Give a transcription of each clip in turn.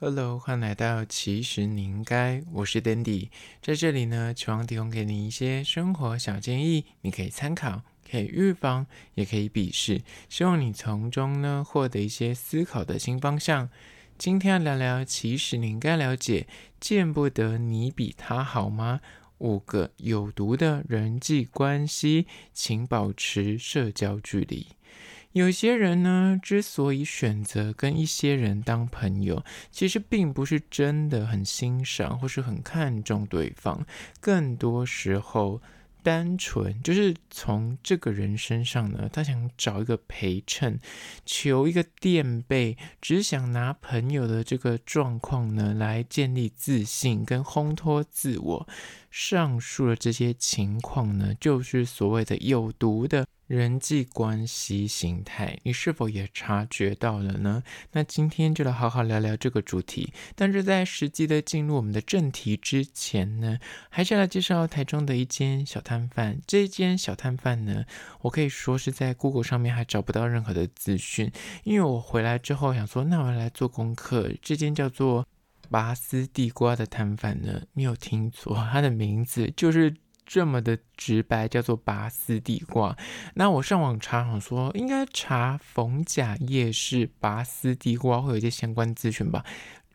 Hello，欢迎来到其实你应该，我是 Dandy，在这里呢，希望提供给你一些生活小建议，你可以参考，可以预防，也可以鄙视，希望你从中呢获得一些思考的新方向。今天要聊聊，其实你应该了解，见不得你比他好吗？五个有毒的人际关系，请保持社交距离。有些人呢，之所以选择跟一些人当朋友，其实并不是真的很欣赏或是很看重对方，更多时候，单纯就是从这个人身上呢，他想找一个陪衬，求一个垫背，只想拿朋友的这个状况呢，来建立自信跟烘托自我。上述的这些情况呢，就是所谓的有毒的。人际关系形态，你是否也察觉到了呢？那今天就来好好聊聊这个主题。但是在实际的进入我们的正题之前呢，还是来介绍台中的一间小摊贩。这间小摊贩呢，我可以说是在 Google 上面还找不到任何的资讯，因为我回来之后想说，那我来做功课。这间叫做拔丝地瓜的摊贩呢，没有听错，它的名字就是。这么的直白，叫做拔丝地瓜。那我上网查，想说应该查逢甲夜市拔丝地瓜，会有一些相关资讯吧。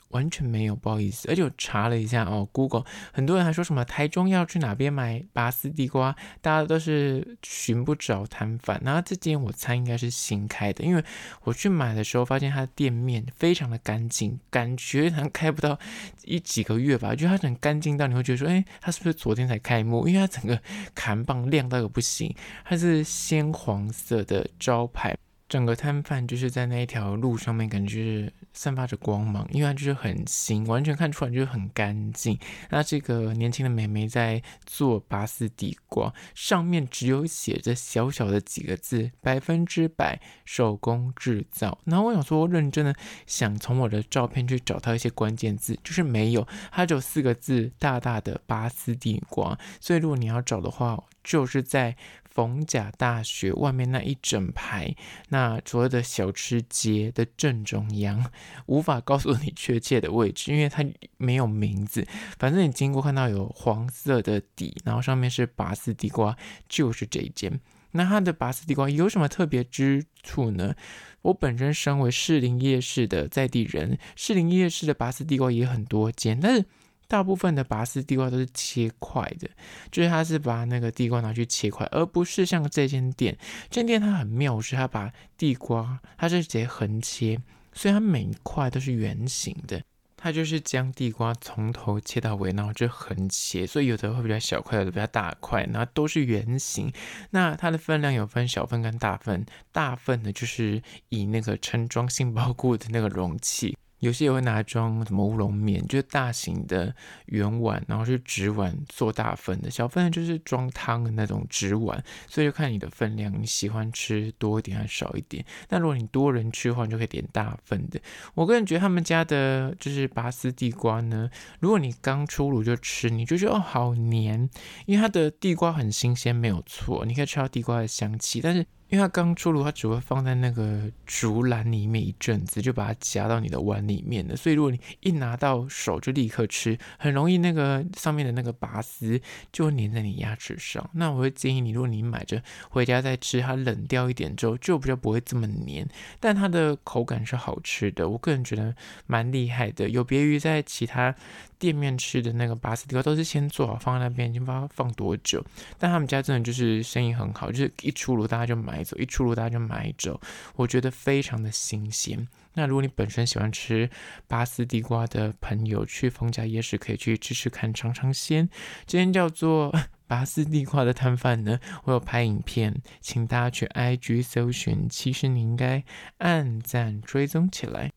完全没有，不好意思。而且我查了一下哦，Google，很多人还说什么台中要去哪边买拔丝地瓜，大家都是寻不着摊贩。那这间我猜应该是新开的，因为我去买的时候发现它的店面非常的干净，感觉好像开不到一几个月吧，就它很干净到你会觉得说，哎，它是不是昨天才开幕？因为它整个看棒亮到有不行，它是鲜黄色的招牌。整个摊贩就是在那一条路上面，感觉是散发着光芒，因为它就是很新，完全看出来就是很干净。那这个年轻的美眉在做拔丝地瓜，上面只有写着小小的几个字：百分之百手工制造。然后我想说，认真的想从我的照片去找到一些关键字，就是没有，它只有四个字，大大的拔丝地瓜。所以如果你要找的话，就是在。逢甲大学外面那一整排，那所谓的小吃街的正中央，无法告诉你确切的位置，因为它没有名字。反正你经过看到有黄色的底，然后上面是拔丝地瓜，就是这一间。那它的拔丝地瓜有什么特别之处呢？我本身身为士林夜市的在地人，士林夜市的拔丝地瓜也很多间，但是。大部分的拔丝地瓜都是切块的，就是他是把那个地瓜拿去切块，而不是像这间店，这间店它很妙，是它把地瓜它是直接横切，所以它每一块都是圆形的，它就是将地瓜从头切到尾，然后就横切，所以有的会比较小块，有的比较大块，然后都是圆形。那它的分量有分小份跟大份，大份的就是以那个盛装杏鲍菇的那个容器。有些也会拿来装什么乌龙面，就是大型的圆碗，然后是纸碗做大份的，小份的就是装汤的那种纸碗，所以就看你的分量，你喜欢吃多一点还是少一点。那如果你多人吃的话，你就可以点大份的。我个人觉得他们家的就是拔丝地瓜呢，如果你刚出炉就吃，你就觉得哦好黏，因为它的地瓜很新鲜，没有错，你可以吃到地瓜的香气，但是。因为它刚出炉，它只会放在那个竹篮里面一阵子，就把它夹到你的碗里面了。所以如果你一拿到手就立刻吃，很容易那个上面的那个拔丝就会粘在你牙齿上。那我会建议你，如果你买着回家再吃，它冷掉一点之后就比较不会这么粘，但它的口感是好吃的。我个人觉得蛮厉害的，有别于在其他店面吃的那个拔丝地瓜都是先做好放在那边，已经不知道放多久。但他们家真的就是生意很好，就是一出炉大家就买走，一出炉大家就买走。我觉得非常的新鲜。那如果你本身喜欢吃拔丝地瓜的朋友，去逢甲夜市可以去吃吃看，尝尝鲜。今天叫做 拔丝地瓜的摊贩呢，我有拍影片，请大家去 IG 搜寻，其实你应该按赞追踪起来。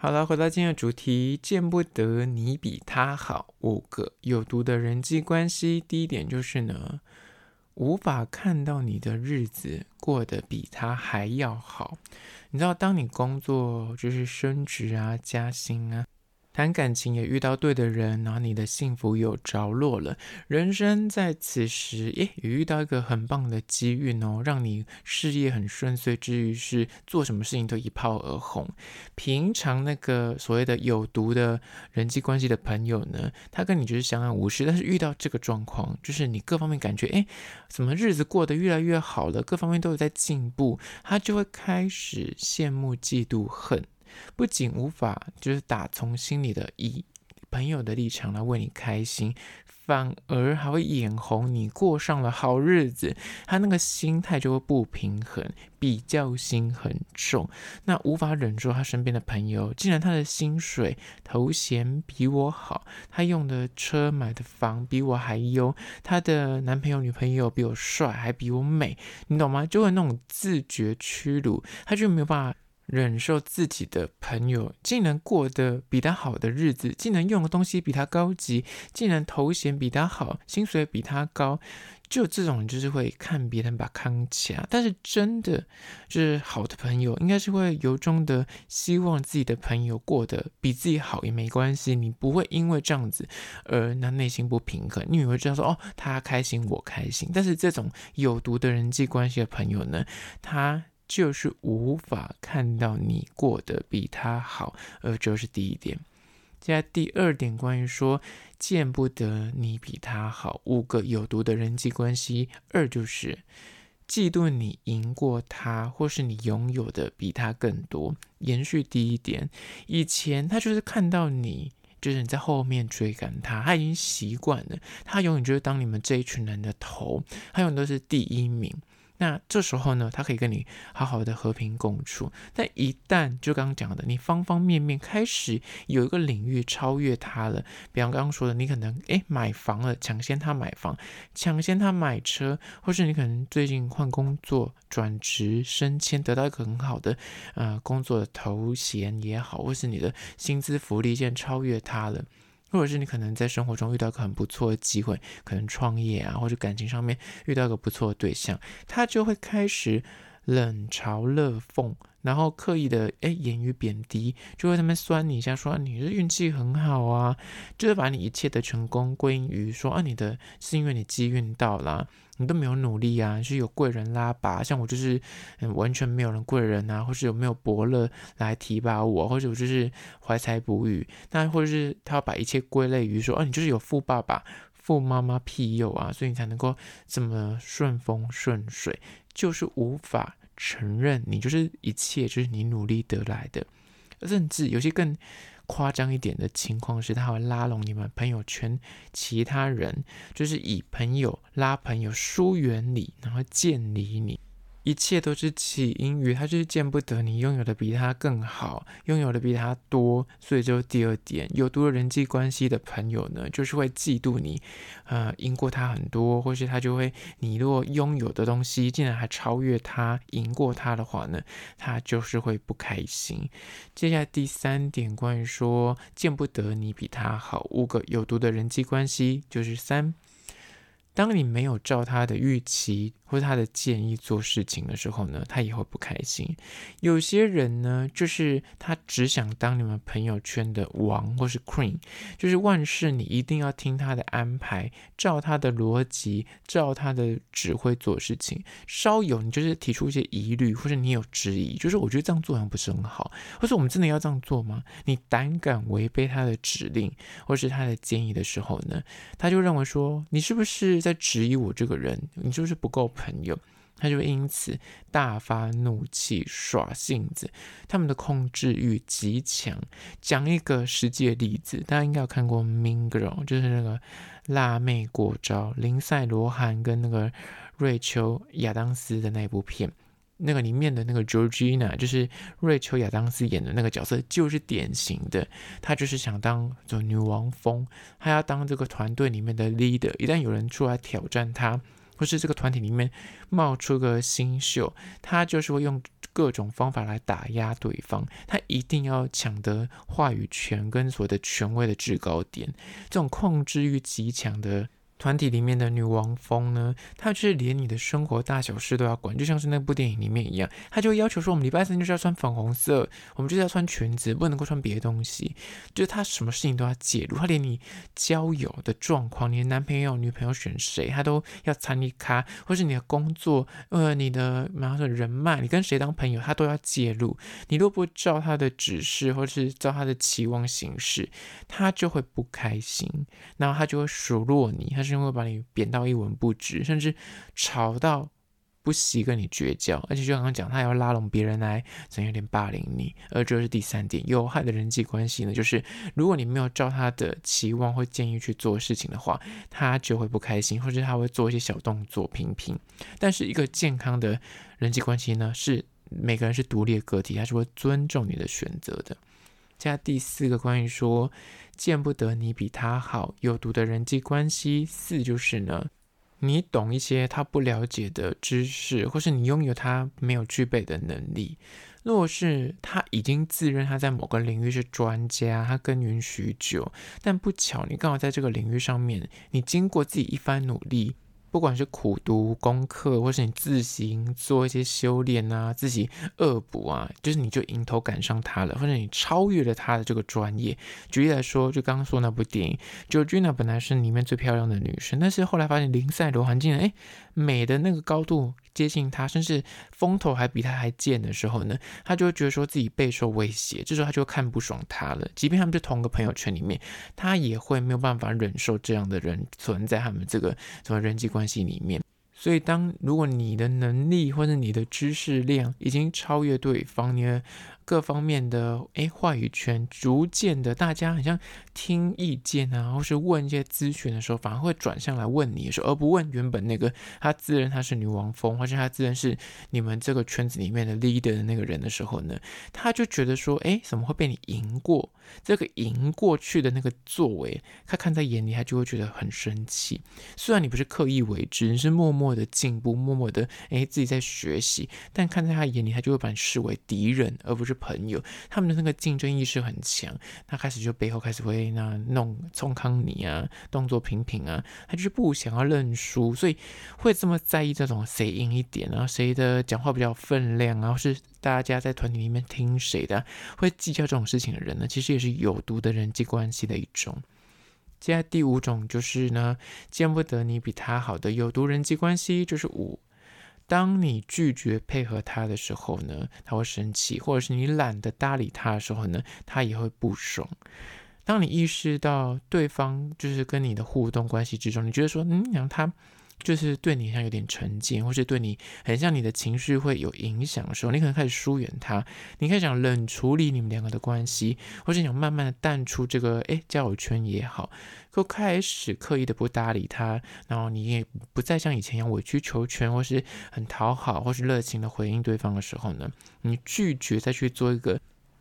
好了，回到今天的主题，见不得你比他好。五个有毒的人际关系，第一点就是呢，无法看到你的日子过得比他还要好。你知道，当你工作就是升职啊、加薪啊。谈感情也遇到对的人，然后你的幸福有着落了，人生在此时，诶，也遇到一个很棒的机遇哦，让你事业很顺遂，之余是做什么事情都一炮而红。平常那个所谓的有毒的人际关系的朋友呢，他跟你就是相安无事，但是遇到这个状况，就是你各方面感觉，诶，怎么日子过得越来越好了，各方面都有在进步，他就会开始羡慕、嫉妒、恨。不仅无法就是打从心里的以朋友的立场来为你开心，反而还会眼红你过上了好日子，他那个心态就会不平衡，比较心很重，那无法忍住他身边的朋友，既然他的薪水头衔比我好，他用的车买的房比我还优，他的男朋友女朋友比我帅还比我美，你懂吗？就会那种自觉屈辱，他就没有办法。忍受自己的朋友竟然过得比他好的日子，竟然用的东西比他高级，竟然头衔比他好，薪水比他高，就这种就是会看别人把康卡。但是真的就是好的朋友，应该是会由衷的希望自己的朋友过得比自己好也没关系，你不会因为这样子而那内心不平衡，你也会知道说哦，他开心我开心。但是这种有毒的人际关系的朋友呢，他。就是无法看到你过得比他好，而这是第一点。接下来第二点，关于说见不得你比他好，五个有毒的人际关系。二就是嫉妒你赢过他，或是你拥有的比他更多。延续第一点，以前他就是看到你，就是你在后面追赶他，他已经习惯了，他永远就是当你们这一群人的头，他永远都是第一名。那这时候呢，他可以跟你好好的和平共处。但一旦就刚刚讲的，你方方面面开始有一个领域超越他了，比方刚刚说的，你可能诶买房了，抢先他买房，抢先他买车，或是你可能最近换工作、转职、升迁，得到一个很好的呃工作的头衔也好，或是你的薪资福利现在超越他了。或者是你可能在生活中遇到一个很不错的机会，可能创业啊，或者感情上面遇到一个不错的对象，他就会开始冷嘲热讽，然后刻意的诶言语贬低，就会他们酸你一下，说你是运气很好啊，就是把你一切的成功归因于说啊你的是因为你机运到了。你都没有努力啊，是有贵人拉拔，像我就是嗯完全没有人贵人啊，或是有没有伯乐来提拔我，或者我就是怀才不遇，那或者是他要把一切归类于说，哦、啊，你就是有富爸爸、富妈妈庇佑啊，所以你才能够这么顺风顺水，就是无法承认你就是一切就是你努力得来的，甚至有些更。夸张一点的情况是，他会拉拢你们朋友圈其他人，就是以朋友拉朋友，疏远你，然后建立你。一切都是起因于他就是见不得你拥有的比他更好，拥有的比他多，所以就第二点，有毒的人际关系的朋友呢，就是会嫉妒你，呃，赢过他很多，或是他就会，你如果拥有的东西竟然还超越他，赢过他的话呢，他就是会不开心。接下来第三点，关于说见不得你比他好，五个有毒的人际关系就是三。当你没有照他的预期或者他的建议做事情的时候呢，他也会不开心。有些人呢，就是他只想当你们朋友圈的王或是 queen，就是万事你一定要听他的安排，照他的逻辑，照他的指挥做事情。稍有你就是提出一些疑虑，或者你有质疑，就是我觉得这样做好像不是很好，或者我们真的要这样做吗？你胆敢违背他的指令或是他的建议的时候呢，他就认为说你是不是在质疑我这个人，你就是不够朋友，他就因此大发怒气、耍性子，他们的控制欲极强。讲一个实际的例子，大家应该有看过《Mean Girl》，就是那个辣妹过招，林赛·罗韩跟那个瑞秋·亚当斯的那部片，那个里面的那个 Georgina，就是瑞秋·亚当斯演的那个角色，就是典型的，她就是想当做女王风，她要当这个团队里面的 leader，一旦有人出来挑战她，或是这个团体里面冒出个新秀，他就是会用各种方法来打压对方，他一定要抢得话语权跟所谓的权威的制高点，这种控制欲极强的。团体里面的女王蜂呢，她就是连你的生活大小事都要管，就像是那部电影里面一样，她就要求说，我们礼拜三就是要穿粉红色，我们就是要穿裙子，不能够穿别的东西，就是她什么事情都要介入，她连你交友的状况，你的男朋友、女朋友选谁，她都要参与卡，或是你的工作，呃，你的比方说人脉，你跟谁当朋友，她都要介入。你若不照她的指示，或是照她的期望行事，她就会不开心，然后她就会数落你，她。会把你贬到一文不值，甚至吵到不惜跟你绝交，而且就刚刚讲，他要拉拢别人来，怎有点霸凌你。而这是第三点，有害的人际关系呢，就是如果你没有照他的期望或建议去做事情的话，他就会不开心，或者他会做一些小动作频频。但是一个健康的人际关系呢，是每个人是独立的个体，他是会尊重你的选择的。加第四个关于说。见不得你比他好，有毒的人际关系。四就是呢，你懂一些他不了解的知识，或是你拥有他没有具备的能力。若是他已经自认他在某个领域是专家，他耕耘许久，但不巧你刚好在这个领域上面，你经过自己一番努力。不管是苦读功课，或是你自行做一些修炼啊，自己恶补啊，就是你就迎头赶上他了，或者你超越了他的这个专业。举例来说，就刚刚说那部电影，Georgina 本来是里面最漂亮的女生，但是后来发现林赛罗韩竟然哎美的那个高度接近她，甚至风头还比她还贱的时候呢，他就会觉得说自己备受威胁，这时候他就看不爽他了。即便他们是同个朋友圈里面，他也会没有办法忍受这样的人存在他们这个什么人际关关系里面，所以当如果你的能力或者你的知识量已经超越对方，你的各方面的诶话语权逐渐的，大家好像听意见啊，或是问一些咨询的时候，反而会转向来问你的时候，而不问原本那个他自认他是女王蜂，或是他自认是你们这个圈子里面的 leader 的那个人的时候呢，他就觉得说，诶，怎么会被你赢过？这个赢过去的那个作为，他看在眼里，他就会觉得很生气。虽然你不是刻意为之，你是默默的进步，默默的诶自己在学习，但看在他眼里，他就会把你视为敌人，而不是。朋友，他们的那个竞争意识很强，他开始就背后开始会那弄冲康你啊，动作频频啊，他就是不想要认输，所以会这么在意这种谁赢一点啊，谁的讲话比较分量啊，或是大家在团体里面听谁的，会计较这种事情的人呢，其实也是有毒的人际关系的一种。接下来第五种就是呢，见不得你比他好的有毒人际关系，就是五。当你拒绝配合他的时候呢，他会生气；或者是你懒得搭理他的时候呢，他也会不爽。当你意识到对方就是跟你的互动关系之中，你觉得说，嗯，然后他。就是对你像有点成见，或是对你很像你的情绪会有影响的时候，你可能开始疏远他，你开始想冷处理你们两个的关系，或是想慢慢的淡出这个诶交友圈也好，就开始刻意的不搭理他，然后你也不再像以前一样委曲求全，或是很讨好，或是热情的回应对方的时候呢，你拒绝再去做一个。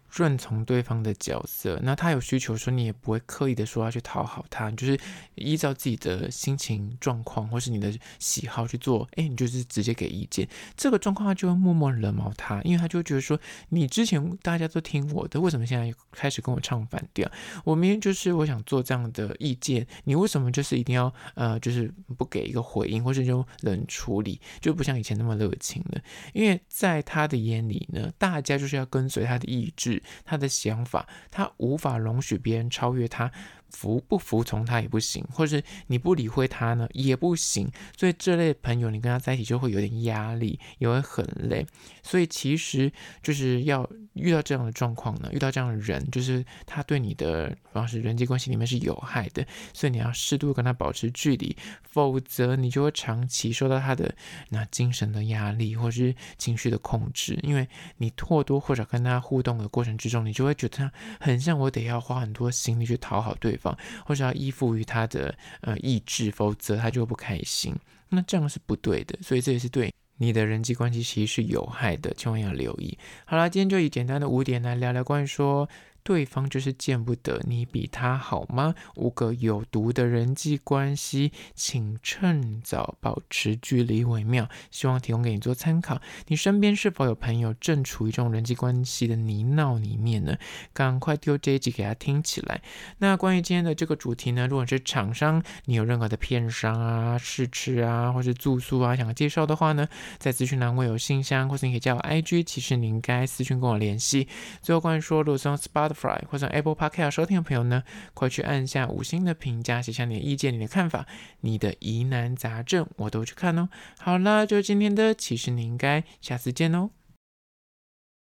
顺从对方的角色，那他有需求说，你也不会刻意的说要去讨好他，你就是依照自己的心情状况或是你的喜好去做，哎，你就是直接给意见，这个状况他就会默默冷毛他，因为他就觉得说，你之前大家都听我的，为什么现在开始跟我唱反调？我明明就是我想做这样的意见，你为什么就是一定要呃，就是不给一个回应，或是就冷处理，就不像以前那么热情了？因为在他的眼里呢，大家就是要跟随他的意志。他的想法，他无法容许别人超越他。服不服从他也不行，或者是你不理会他呢也不行，所以这类朋友你跟他在一起就会有点压力，也会很累。所以其实就是要遇到这样的状况呢，遇到这样的人，就是他对你的主要是人际关系里面是有害的，所以你要适度跟他保持距离，否则你就会长期受到他的那精神的压力或是情绪的控制，因为你或多或少跟他互动的过程之中，你就会觉得他很像我得要花很多心力去讨好对方。或者要依附于他的呃意志，否则他就会不开心。那这样是不对的，所以这也是对你的人际关系其实是有害的，千万要留意。好了，今天就以简单的五点来聊聊关于说对方就是见不得你比他好吗？五个有毒的人际关系，请趁早保持距离为妙。希望提供给你做参考。你身边是否有朋友正处于这种人际关系的泥淖里面呢？赶快丢这一集给他听起来。那关于今天的这个主题呢，如果是厂商，你有任何的片商啊、试吃啊，或是住宿啊，想要介绍的话呢，在资讯栏位有信箱，或是你可以加我 IG，其实你应该私讯跟我联系。最后关于说，如果是用 Spotify Fry 或者 Apple Podcast 收听的朋友呢，快去按下五星的评价，写下你的意见、你的看法、你的疑难杂症，我都去看哦。好啦，就是今天的，其实你应该下次见哦。